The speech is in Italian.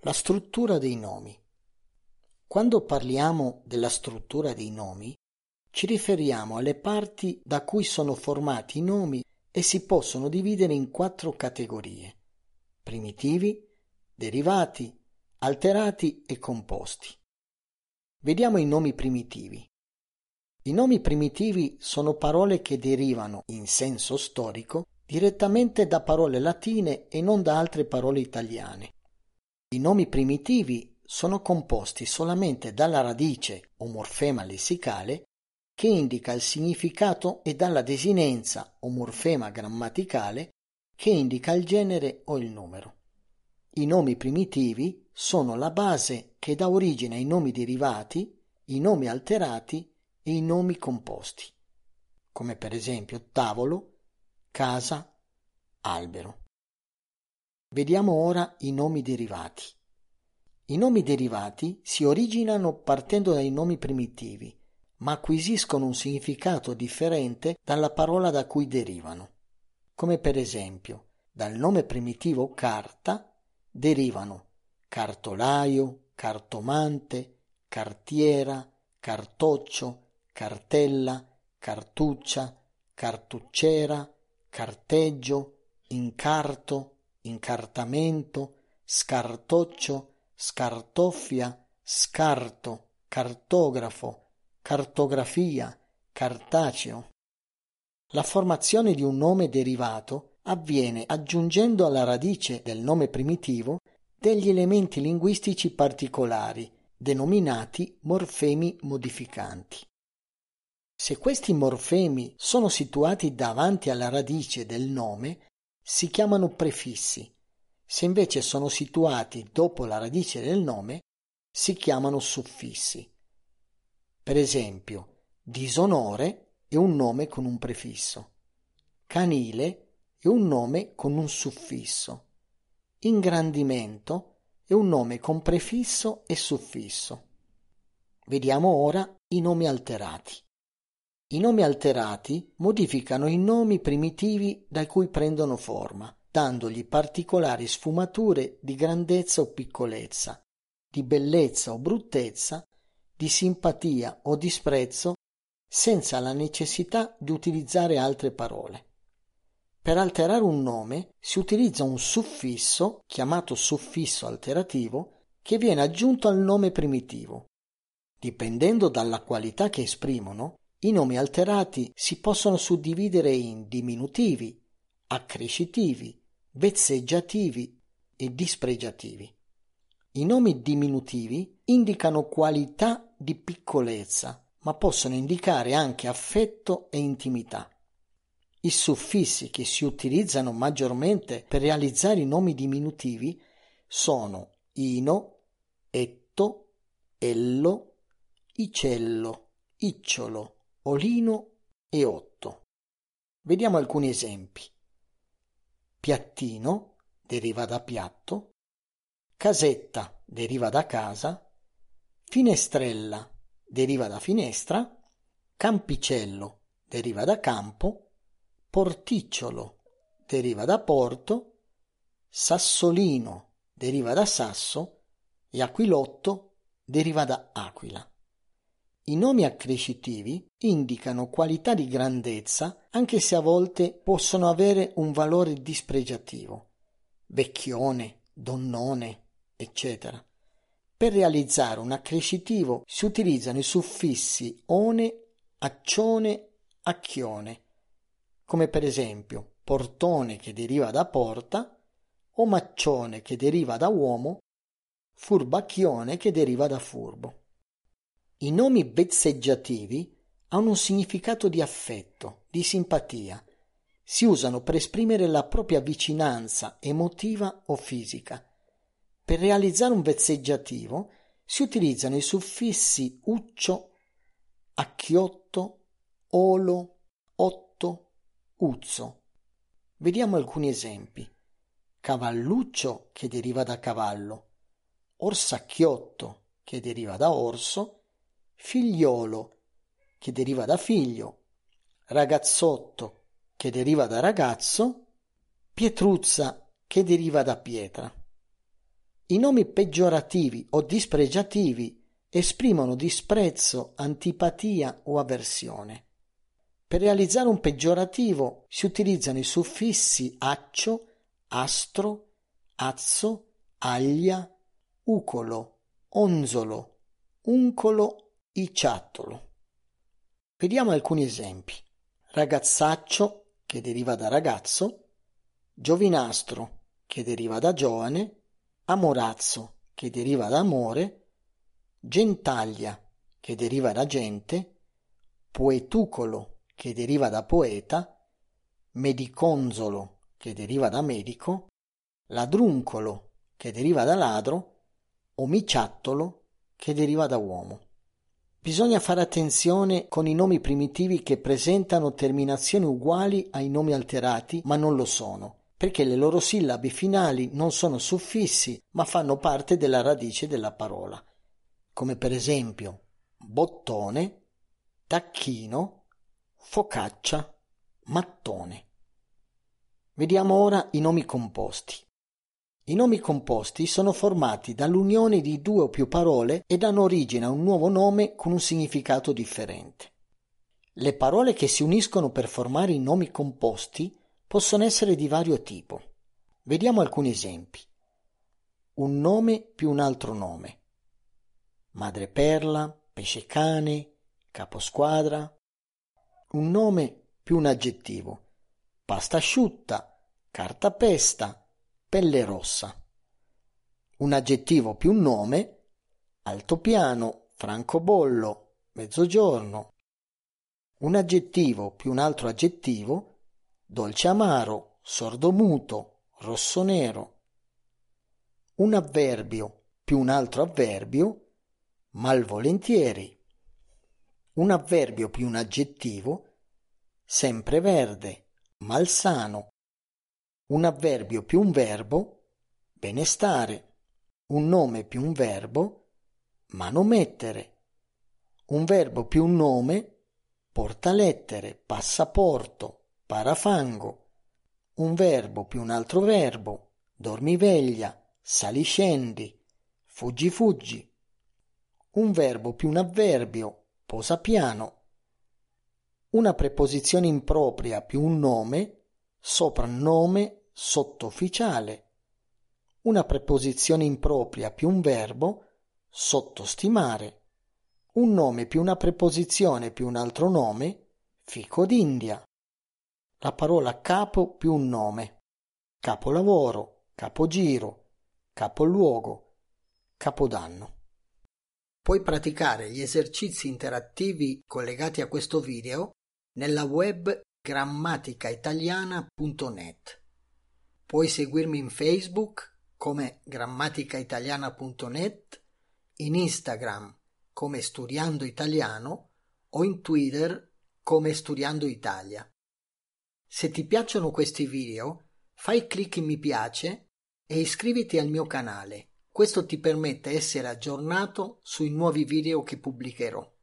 La struttura dei nomi. Quando parliamo della struttura dei nomi, ci riferiamo alle parti da cui sono formati i nomi e si possono dividere in quattro categorie: primitivi, derivati, alterati e composti. Vediamo i nomi primitivi. I nomi primitivi sono parole che derivano, in senso storico, direttamente da parole latine e non da altre parole italiane. I nomi primitivi sono composti solamente dalla radice o morfema lessicale che indica il significato e dalla desinenza o morfema grammaticale che indica il genere o il numero. I nomi primitivi sono la base che dà origine ai nomi derivati, i nomi alterati e i nomi composti, come per esempio tavolo, casa, albero. Vediamo ora i nomi derivati. I nomi derivati si originano partendo dai nomi primitivi, ma acquisiscono un significato differente dalla parola da cui derivano. Come per esempio, dal nome primitivo carta derivano cartolaio, cartomante, cartiera, cartoccio, cartella, cartuccia, cartuccera, carteggio, incarto, incartamento, scartoccio, scartoffia, scarto, cartografo, cartografia, cartaceo. La formazione di un nome derivato avviene aggiungendo alla radice del nome primitivo degli elementi linguistici particolari, denominati morfemi modificanti. Se questi morfemi sono situati davanti alla radice del nome, si chiamano prefissi, se invece sono situati dopo la radice del nome, si chiamano suffissi. Per esempio, disonore è un nome con un prefisso, canile è un nome con un suffisso, ingrandimento è un nome con prefisso e suffisso. Vediamo ora i nomi alterati. I nomi alterati modificano i nomi primitivi da cui prendono forma, dandogli particolari sfumature di grandezza o piccolezza, di bellezza o bruttezza, di simpatia o disprezzo, senza la necessità di utilizzare altre parole. Per alterare un nome si utilizza un suffisso, chiamato suffisso alterativo, che viene aggiunto al nome primitivo. Dipendendo dalla qualità che esprimono, i nomi alterati si possono suddividere in diminutivi, accrescitivi, vezzeggiativi e dispregiativi. I nomi diminutivi indicano qualità di piccolezza, ma possono indicare anche affetto e intimità. I suffissi che si utilizzano maggiormente per realizzare i nomi diminutivi sono ino, etto, ello, icello, icciolo, olino e otto. Vediamo alcuni esempi. Piattino deriva da piatto, casetta deriva da casa, finestrella deriva da finestra, campicello deriva da campo, porticciolo deriva da porto, sassolino deriva da sasso e aquilotto deriva da aquila. I nomi accrescitivi indicano qualità di grandezza anche se a volte possono avere un valore dispregiativo. Vecchione, donnone, eccetera. Per realizzare un accrescitivo si utilizzano i suffissi one, accione, acchione, come per esempio portone che deriva da porta, o maccione che deriva da uomo, furbacchione che deriva da furbo. I nomi vezzeggiativi hanno un significato di affetto, di simpatia. Si usano per esprimere la propria vicinanza emotiva o fisica. Per realizzare un vezzeggiativo si utilizzano i suffissi uccio, acchiotto, olo, otto, uzzo. Vediamo alcuni esempi. Cavalluccio che deriva da cavallo, orsacchiotto che deriva da orso, figliolo, che deriva da figlio, ragazzotto, che deriva da ragazzo, Pietruzza, che deriva da pietra. I nomi peggiorativi o dispregiativi esprimono disprezzo, antipatia o avversione. Per realizzare un peggiorativo si utilizzano i suffissi accio, astro, azzo, aglia, ucolo, onzolo, uncolo, iciattolo. Vediamo alcuni esempi. Ragazzaccio, che deriva da ragazzo, giovinastro, che deriva da giovane, amorazzo, che deriva da amore, gentaglia, che deriva da gente, poetucolo, che deriva da poeta, mediconzolo, che deriva da medico, ladruncolo, che deriva da ladro, omiciattolo, che deriva da uomo. Bisogna fare attenzione con i nomi primitivi che presentano terminazioni uguali ai nomi alterati, ma non lo sono, perché le loro sillabi finali non sono suffissi, ma fanno parte della radice della parola, come per esempio bottone, tacchino, focaccia, mattone. Vediamo ora i nomi composti. I nomi composti sono formati dall'unione di due o più parole e danno origine a un nuovo nome con un significato differente. Le parole che si uniscono per formare i nomi composti possono essere di vario tipo. Vediamo alcuni esempi. Un nome più un altro nome. Madreperla, pescecane, caposquadra, un nome più un aggettivo. Pasta asciutta, cartapesta, pelle rossa. Un aggettivo più un nome, altopiano, francobollo, mezzogiorno. Un aggettivo più un altro aggettivo, dolce amaro, sordomuto, rossonero. Un avverbio più un altro avverbio, malvolentieri un avverbio più un aggettivo, sempreverde, malsano, un avverbio più un verbo, benestare, un nome più un verbo, manomettere, un verbo più un nome, portalettere, passaporto, parafango, un verbo più un altro verbo, dormiveglia, saliscendi, fuggi fuggi, un verbo più un avverbio, posa piano. Una preposizione impropria più un nome, soprannome, sottufficiale. Una preposizione impropria più un verbo, sottostimare. Un nome più una preposizione più un altro nome, fico d'India. La parola capo più un nome, capolavoro, capogiro, capoluogo, capodanno. Puoi praticare gli esercizi interattivi collegati a questo video nella web grammaticaitaliana.net. Puoi seguirmi in Facebook come grammaticaitaliana.net, in Instagram come Studiando Italiano o in Twitter come Studiando Italia. Se ti piacciono questi video, fai clic in mi piace e iscriviti al mio canale questo ti permette essere aggiornato sui nuovi video che pubblicherò.